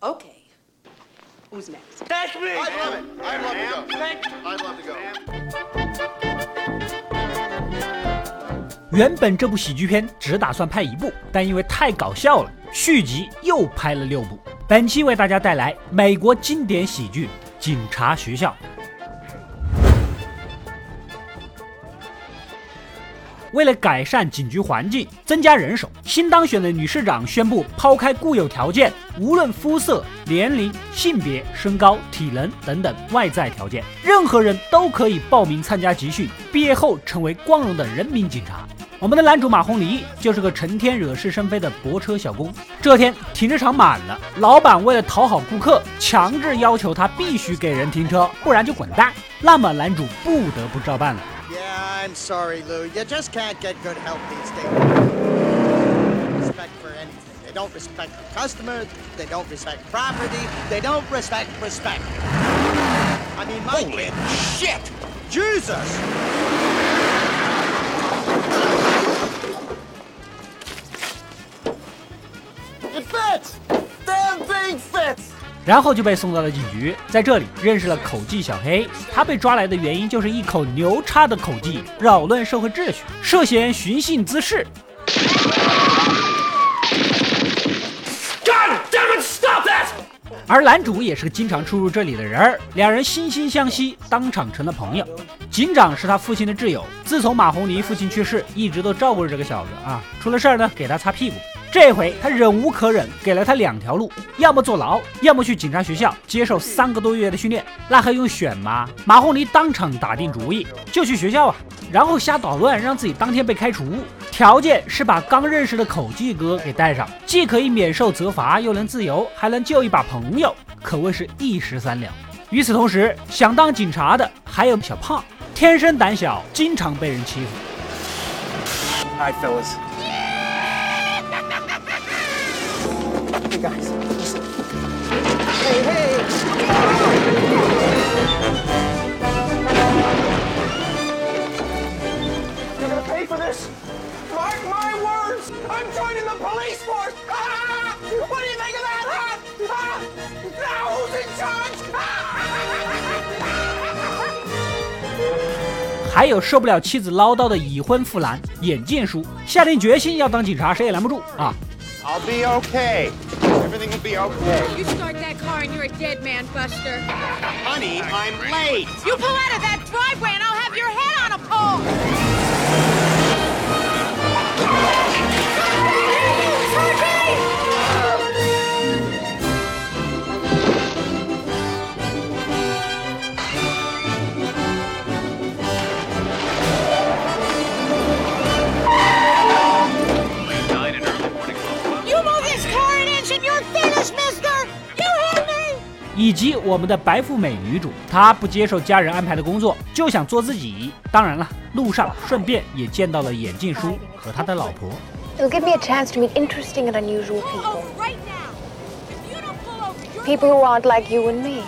Okay. Who's next? That's me. I'd love it. I'd love to go. I'd love to go. 原本这部喜剧片只打算拍一部，但因为太搞笑了，续集又拍了六部。本期为大家带来美国经典喜剧《警察学校》。为了改善警局环境、增加人手，新当选的女市长宣布抛开固有条件，无论肤色、年龄、性别、身高、体能等等外在条件，任何人都可以报名参加集训，毕业后成为光荣的人民警察。我们的男主马红黎就是个成天惹是生非的泊车小工。这天停车场满了，老板为了讨好顾客，强制要求他必须给人停车，不然就滚蛋。那么男主不得不照办了。Yeah, I'm sorry, Lou. You just can't get good help these days. Respect for anything. They don't respect the customers. They don't respect property. They don't respect respect. I mean, my Holy shit! Jesus! It fits. Damn thing fits. 然后就被送到了警局，在这里认识了口技小黑。他被抓来的原因就是一口牛叉的口技扰乱社会秩序，涉嫌寻衅滋事。而男主也是个经常出入这里的人儿，两人惺惺相惜，当场成了朋友。警长是他父亲的挚友，自从马红黎父亲去世，一直都照顾着这个小子啊。出了事儿呢，给他擦屁股。这回他忍无可忍，给了他两条路：要么坐牢，要么去警察学校接受三个多月的训练。那还用选吗？马红黎当场打定主意，就去学校啊，然后瞎捣乱，让自己当天被开除。条件是把刚认识的口技哥给带上，既可以免受责罚，又能自由，还能救一把朋友，可谓是一石三鸟。与此同时，想当警察的还有小胖，天生胆小，经常被人欺负。Guys, listen. Hey, hey! You're gonna pay for this. Mark my words. I'm joining the police force. Ah! What do you think of that, huh? Ah! Now who's in charge? Ah! 还有受不了妻子唠叨的已婚富男眼镜叔，下定决心要当警察，谁也拦不住啊！I'll be okay. Everything will be okay. You start that car and you're a dead man, Buster. Honey, I'm late. You pull out of that driveway and I'll have your head on a pole. 以及我们的白富美女主，她不接受家人安排的工作，就想做自己。当然了，路上顺便也见到了眼镜叔和他的老婆。It'll give me a chance to meet interesting and unusual people. People who aren't like you and me.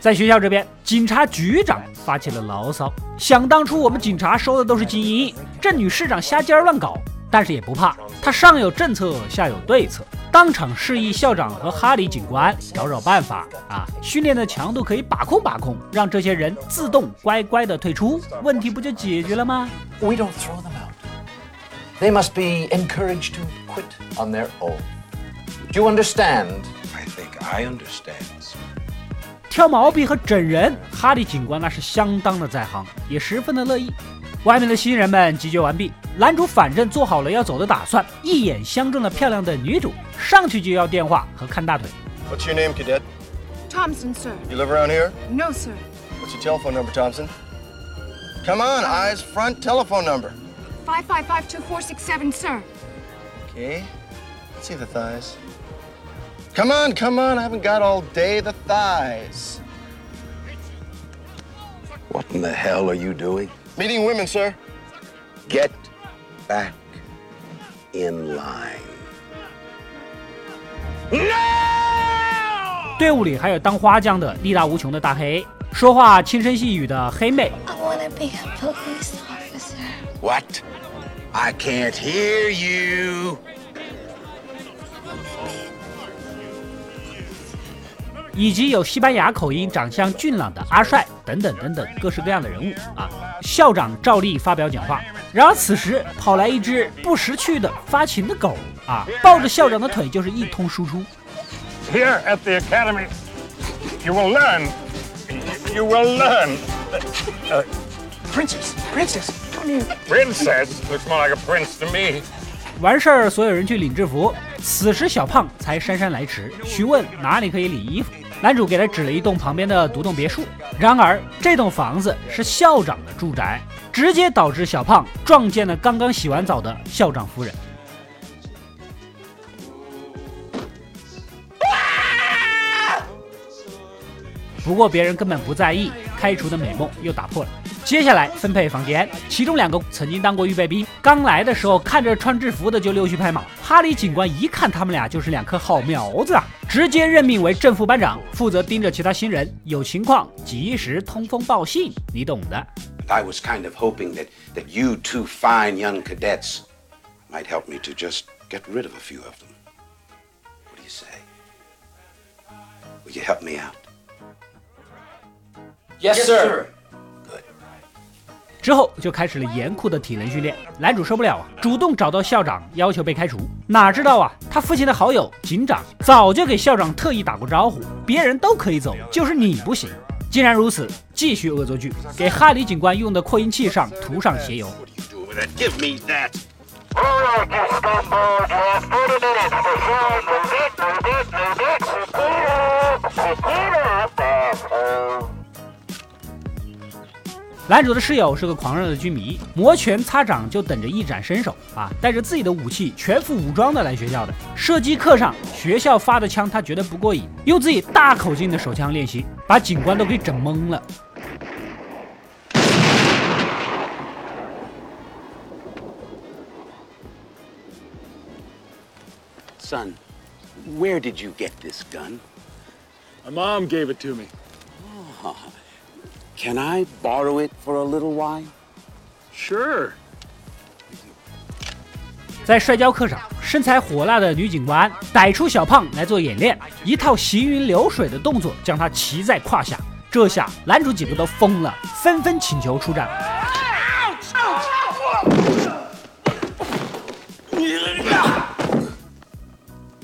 在学校这边，警察局长发起了牢骚。想当初我们警察收的都是精英，这女市长瞎尖儿乱搞，但是也不怕，他上有政策，下有对策，当场示意校长和哈里警官找找办法啊！训练的强度可以把控把控，让这些人自动乖乖的退出，问题不就解决了吗？We don't throw them out. They must be encouraged to quit on their own. Do you understand? I think I understand. 挑毛病和整人，哈里警官那是相当的在行，也十分的乐意。外面的新人们集结完毕，男主反正做好了要走的打算，一眼相中了漂亮的女主，上去就要电话和看大腿。 What's your name, cadet? Thompson, sir. You live around here? No, sir. What's your telephone number, Thompson? Come on, eyes front telephone number. 555-2467, sir. Okay. Let's see the thighs. Come on, come on. I haven't got all day. The thighs. What in the hell are you doing? Meeting women, sir. Get back in line. 队伍里还有当花匠的力大无穷的大黑，说话轻声细语的黑妹， I want to be a police officer. What? I can't hear you. 以及有西班牙口音、长相俊朗的阿帅等等等等各式各样的人物啊。校长照例发表讲话，然而此时跑来一只不识趣的发情的狗啊，抱着校长的腿就是一通输出。Here at the academy, you will learn. You will learn. Uh, Princess, princess, don't you? princess looks more like a prince to me. 完事儿，所有人去领制服。此时小胖才姗姗来迟，询问哪里可以领衣服。男主给他指了一栋旁边的独栋别墅，然而这栋房子是校长的住宅，直接导致小胖撞见了刚刚洗完澡的校长夫人。不过别人根本不在意，开除的美梦又打破了。接下来分配房间，其中两个曾经当过预备兵，刚来的时候看着穿制服的就溜须拍马。哈里警官一看他们俩就是两颗好苗子啊，直接任命为正副班长，负责盯着其他新人，有情况及时通风报信，你懂的。I was kind of hoping that, that you two fine young cadets might help me to just get rid of a few of them. What do you say? Will you help me out? Yes, sir. 之后就开始了严酷的体能训练，男主受不了啊，主动找到校长要求被开除。哪知道啊，他父亲的好友警长早就给校长特意打过招呼，别人都可以走，就是你不行。既然如此，继续恶作剧，给哈里警官用的扩音器上涂上鞋油。男主的室友是个狂热的军迷，摩拳擦掌就等着一展身手啊！带着自己的武器，全副武装的来学校的。射击课上，学校发的枪他觉得不过瘾，用自己大口径的手枪练习，把警官都给整懵了。Son, where did you get this gun? My mom gave it to me. Can I borrow it for a little while? Sure. 在摔跤课上，身材火辣的女警官逮出小胖来做演练，一套行云流水的动作将他骑在胯下。这下男主几个都疯了，纷纷请求出战。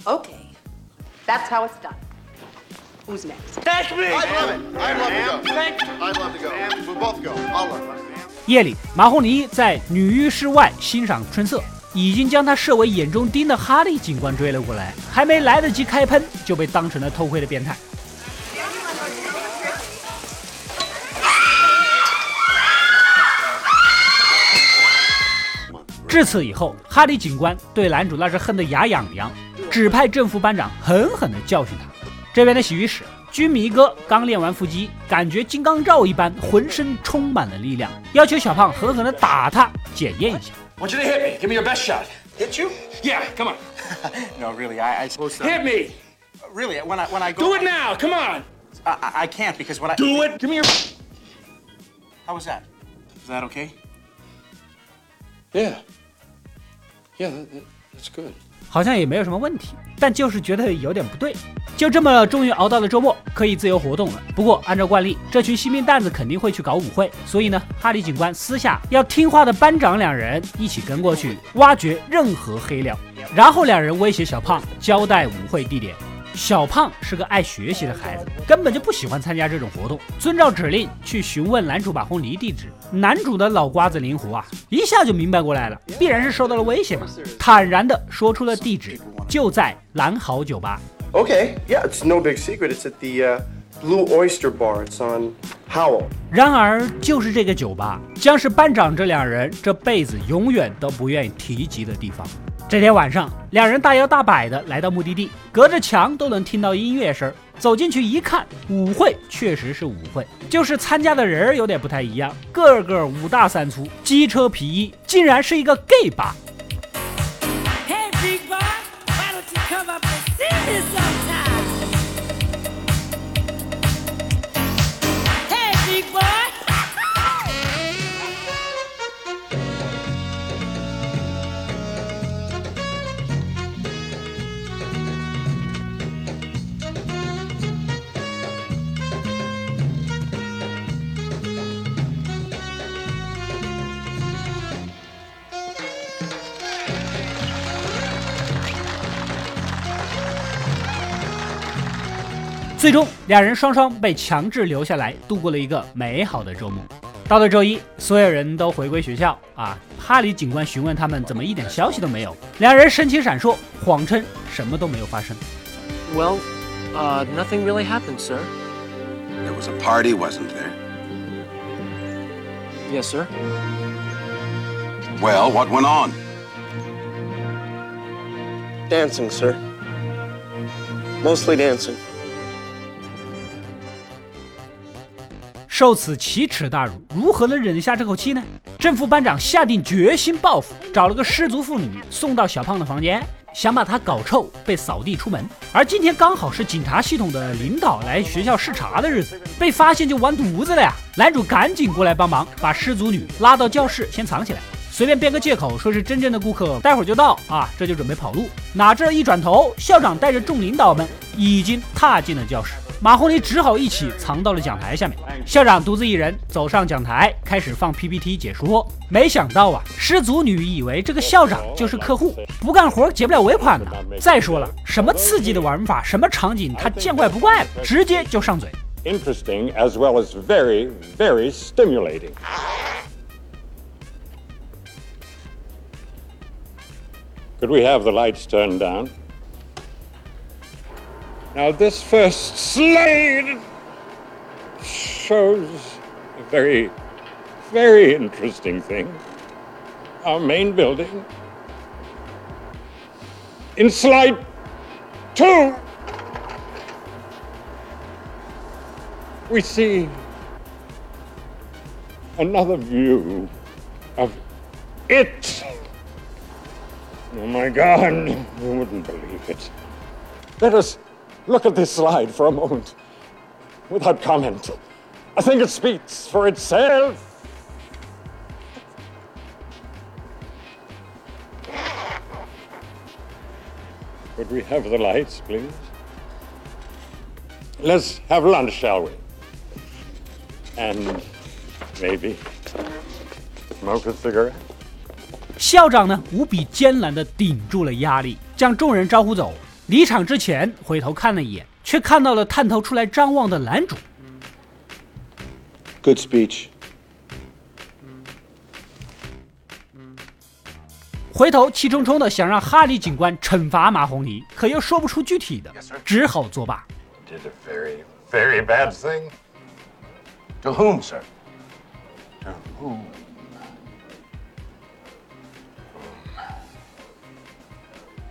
Okay, that's how it's done. Who's next? That's me. I'd love it. I'd love to go. I'd love to go. We'll both go. I'll love it. 夜里，马霍尼在女浴室外欣赏春色，已经将他设为眼中钉的哈利警官追了过来，还没来得及开喷，就被当成了偷窥的变态。至此以后，哈利警官对男主那是恨得牙痒痒，指派正副班长狠狠地教训他。这边的洗浴室，军迷哥刚练完腹肌，感觉金刚罩一般，浑身充满了力量，要求小胖狠狠的打他，检验一下。Want you to hit me. Give me your best shot. Hit you? Yeah, come on. No, really, I. I suppose. Hit me. Really, when I when I go. Do it now. Come on. I, I, I can't because when I. Do it. Give me your. How was that? Is that okay? Yeah. Yeah, that, that, that's good. 好像也没有什么问题，但就是觉得有点不对。就这么，终于熬到了周末，可以自由活动了。不过按照惯例，这群新兵蛋子肯定会去搞舞会，所以呢，哈利警官私下要听话的班长两人一起跟过去，挖掘任何黑料。然后两人威胁小胖交代舞会地点。小胖是个爱学习的孩子，根本就不喜欢参加这种活动。遵照指令去询问男主马洪尼地址，男主的脑瓜子灵活啊，一下就明白过来了，必然是受到了威胁嘛，坦然的说出了地址，就在蓝豪酒吧。Okay, yeah, it's no big secret. It's at the uh, Blue Oyster Bar. It's on Howell. 然而，就是这个酒吧，将是班长这两人这辈子永远都不愿意提及的地方。这天晚上，两人大摇大摆的来到目的地，隔着墙都能听到音乐声。走进去一看，舞会确实是舞会，就是参加的人有点不太一样，个个五大三粗，机车皮衣，竟然是一个 gay 吧。最终，两人双双被强制留下来，度过了一个美好的周末。到了周一，所有人都回归学校啊。哈里警官询问他们怎么一点消息都没有，两人神情闪烁，谎称什么都没有发生。Well, uh, nothing really happened, sir. There was a party, wasn't there? Yes, sir. Well, what went on? Dancing, sir. Mostly dancing. 受此奇耻大辱，如何能忍下这口气呢？正副班长下定决心报复，找了个失足妇女送到小胖的房间，想把他搞臭，被扫地出门。而今天刚好是警察系统的领导来学校视察的日子，被发现就完犊子了呀！男主赶紧过来帮忙，把失足女拉到教室先藏起来，随便编个借口说是真正的顾客，待会儿就到啊，这就准备跑路。哪知一转头，校长带着众领导们已经踏进了教室。马红林只好一起藏到了讲台下面。校长独自一人走上讲台，开始放 PPT 解说。没想到啊，失足女以为这个校长就是客户，不干活结不了尾款呢。再说了，什么刺激的玩法，什么场景，她见怪不怪了，直接就上嘴。Interesting as well as very, very stimulating. Now, this first slide shows a very, very interesting thing. Our main building. In slide two, we see another view of it. Oh my God, you wouldn't believe it. Let us Look at this slide for a moment without comment. I think it speaks for itself. Could we have the lights, please? Let's have lunch, shall we? And maybe smoke a cigarette? 校长呢，无比艰难地顶住了压力，将众人招呼走， 离场之前，回头看了一眼，却看到了探头出来张望的男主。Good speech。回头气冲冲的想让哈利警官惩罚马红尼，可又说不出具体的，只好作罢。Did a very, very bad thing. To whom, sir? To whom?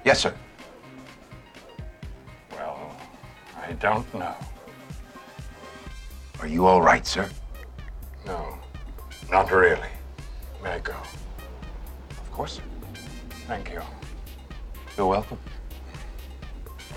Yes, sir. Don't know. Are you all right, sir? No, not really. May I go? Of course. Thank you. You're welcome.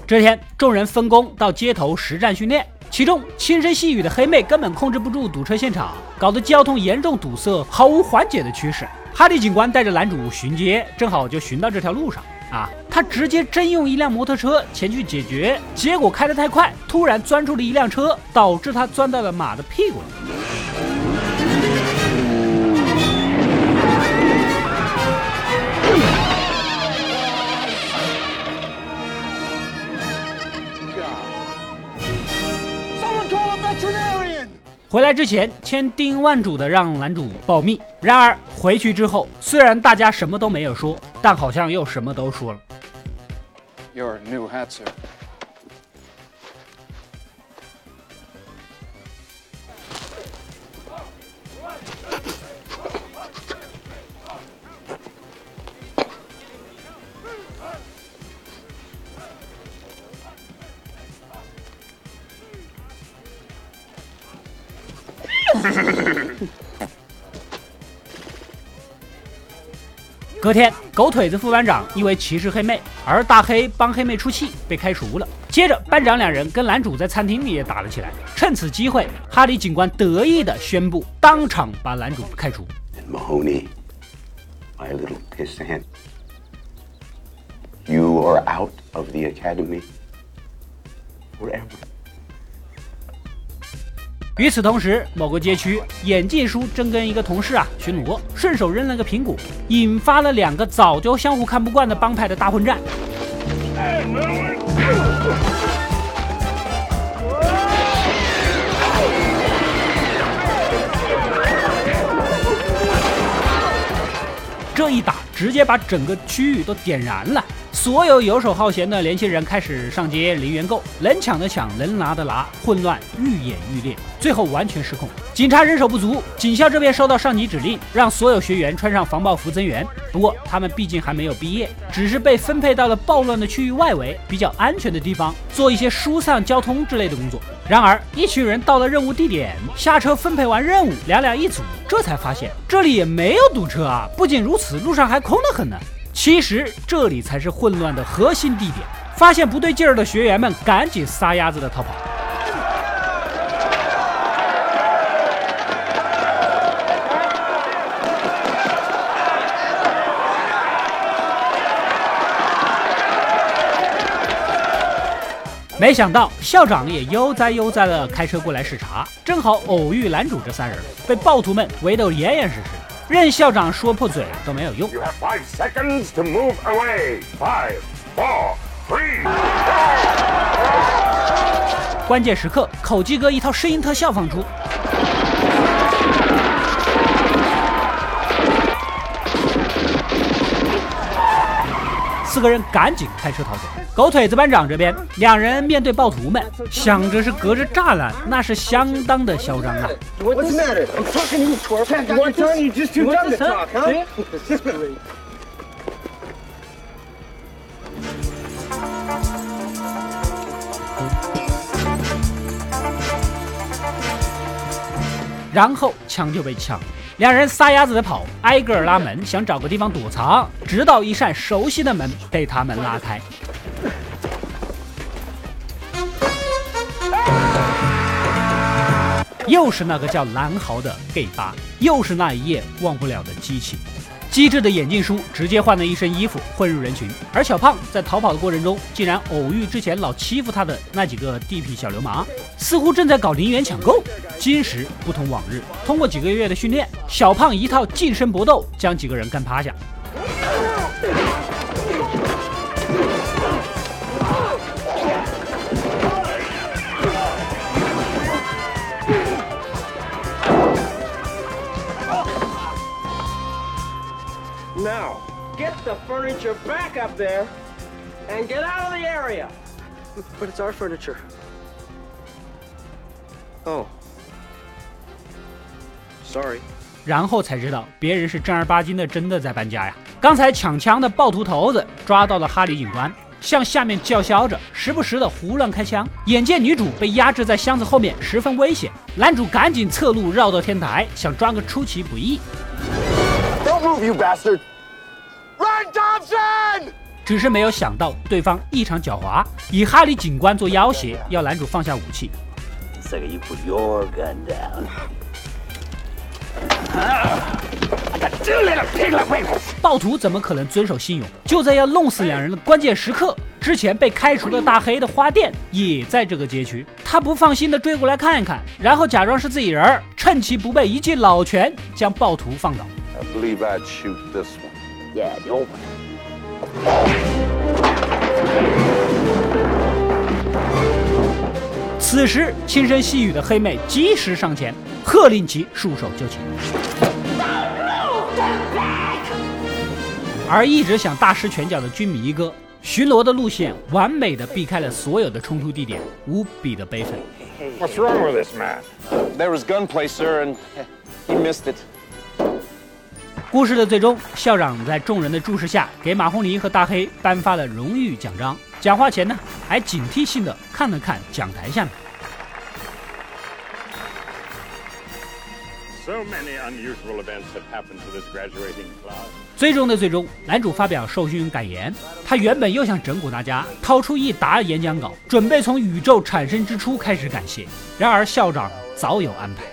这天，众人分工到街头实战训练，其中轻声细语的黑妹根本控制不住堵车现场，搞得交通严重堵塞，毫无缓解的趋势。哈利警官带着男主巡街，正好就巡到这条路上。啊！他直接征用一辆摩托车前去解决，结果开得太快，突然钻出了一辆车，导致他钻到了马的屁股里。回来之前，千叮万嘱的让男主保密。然而回去之后，虽然大家什么都没有说，但好像又什么都说了。Your new hats 隔天，狗腿子副班长因为歧视黑妹，而大黑帮黑妹出气，被开除了。接着，班长两人跟男主在餐厅里也打了起来。趁此机会，哈利警官得意地宣布，当场把男主开除。Mahoney, my little pissant, you are out of the academy forever. 与此同时某个街区眼镜叔正跟一个同事啊巡逻顺手扔了个苹果引发了两个早就相互看不惯的帮派的大混战。这一打直接把整个区域都点燃了。所有游手好闲的年轻人开始上街零元购，能抢的抢，能拿的拿，混乱愈演愈烈，最后完全失控。警察人手不足，警校这边收到上级指令，让所有学员穿上防爆服增援。不过他们毕竟还没有毕业，只是被分配到了暴乱的区域外围比较安全的地方，做一些疏散交通之类的工作。然而，一群人到了任务地点，下车分配完任务，两两一组，这才发现这里也没有堵车啊！不仅如此，路上还空得很呢。其实这里才是混乱的核心地点。发现不对劲儿的学员们赶紧撒丫子的逃跑。没想到校长也悠哉悠哉的开车过来视察，正好偶遇男主这三人，被暴徒们围得严严实实，任校长说破嘴都没有用。You have five seconds to move away. Five, four, three. 关键时刻，口技哥一套声音特效放出，四个人赶紧开车逃走。狗腿子班长这边两人面对暴徒们想着是隔着栅栏那是相当的嚣张啊。然后枪就被抢了。两人撒丫子的跑，挨个拉门，想找个地方躲藏，直到一扇熟悉的门被他们拉开。又是那个叫蓝豪的 gay 吧，又是那一夜忘不了的激情。机智的眼镜叔直接换了一身衣服混入人群，而小胖在逃跑的过程中，竟然偶遇之前老欺负他的那几个地痞小流氓，似乎正在搞零元抢购。今时不同往日，通过几个月的训练，小胖一套近身搏斗将几个人干趴下。The furniture back up there and get out of the area. But it's our furniture. Oh. Sorry. 然后才知道别人是正儿八经的真的在搬家呀。刚才抢枪的暴徒头子抓到了哈里警官，向下面叫嚣着，时不时的胡乱开枪。眼见女主被压制在箱子后面，十分危险，男主赶紧侧路绕到天台，想抓个出其不意。Don't move, you bastard! 只是没有想到对方异常狡猾，以哈利警官做要挟，要男主放下武器。Second, you put your gun down. 暴徒怎么可能遵守信用？就在要弄死两人的关键时刻，之前被开除的大黑的花店也在这个街区。他不放心的追过来看一看，然后假装是自己人儿，趁其不备一记老拳将暴徒放倒。I believe I'd shoot this one. Yeah, the open. 此时，轻声细语的黑妹及时上前，喝令其束手就擒。而一直想大施拳脚的军迷一哥，巡逻的路线完美的避开了所有的冲突地点，无比的悲愤。What's wrong with this man? There was gunplay, sir, and he missed it. 故事的最终，校长在众人的注视下，给马红林和大黑颁发了荣誉奖章。讲话前呢，还警惕性的看了看讲台下面。So many unusual events have happened to this graduating class. 最终的最终，男主发表受训感言。他原本又想整蛊大家，掏出一沓演讲稿，准备从宇宙产生之初开始感谢。然而校长早有安排。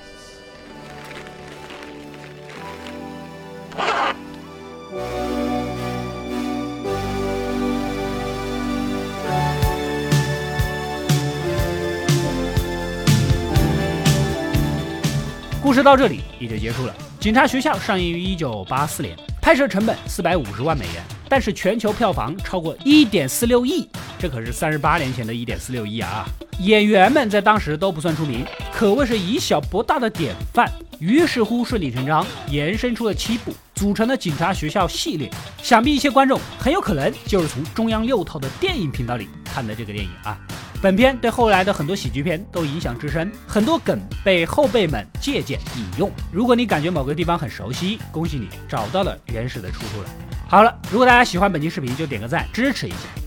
故事到这里也就结束了。警察学校上映于一九八四年，拍摄成本四百五十万美元，但是全球票房超过一点四六亿，这可是三十八年前的一点四六亿啊！演员们在当时都不算出名，可谓是以小博大的典范。于是乎顺理成章延伸出了七部，组成了警察学校系列。想必一些观众很有可能就是从中央六套的电影频道里看的这个电影啊。本片对后来的很多喜剧片都影响之深，很多梗被后辈们借鉴引用。如果你感觉某个地方很熟悉，恭喜你找到了原始的出处了。好了，如果大家喜欢本期视频，就点个赞支持一下。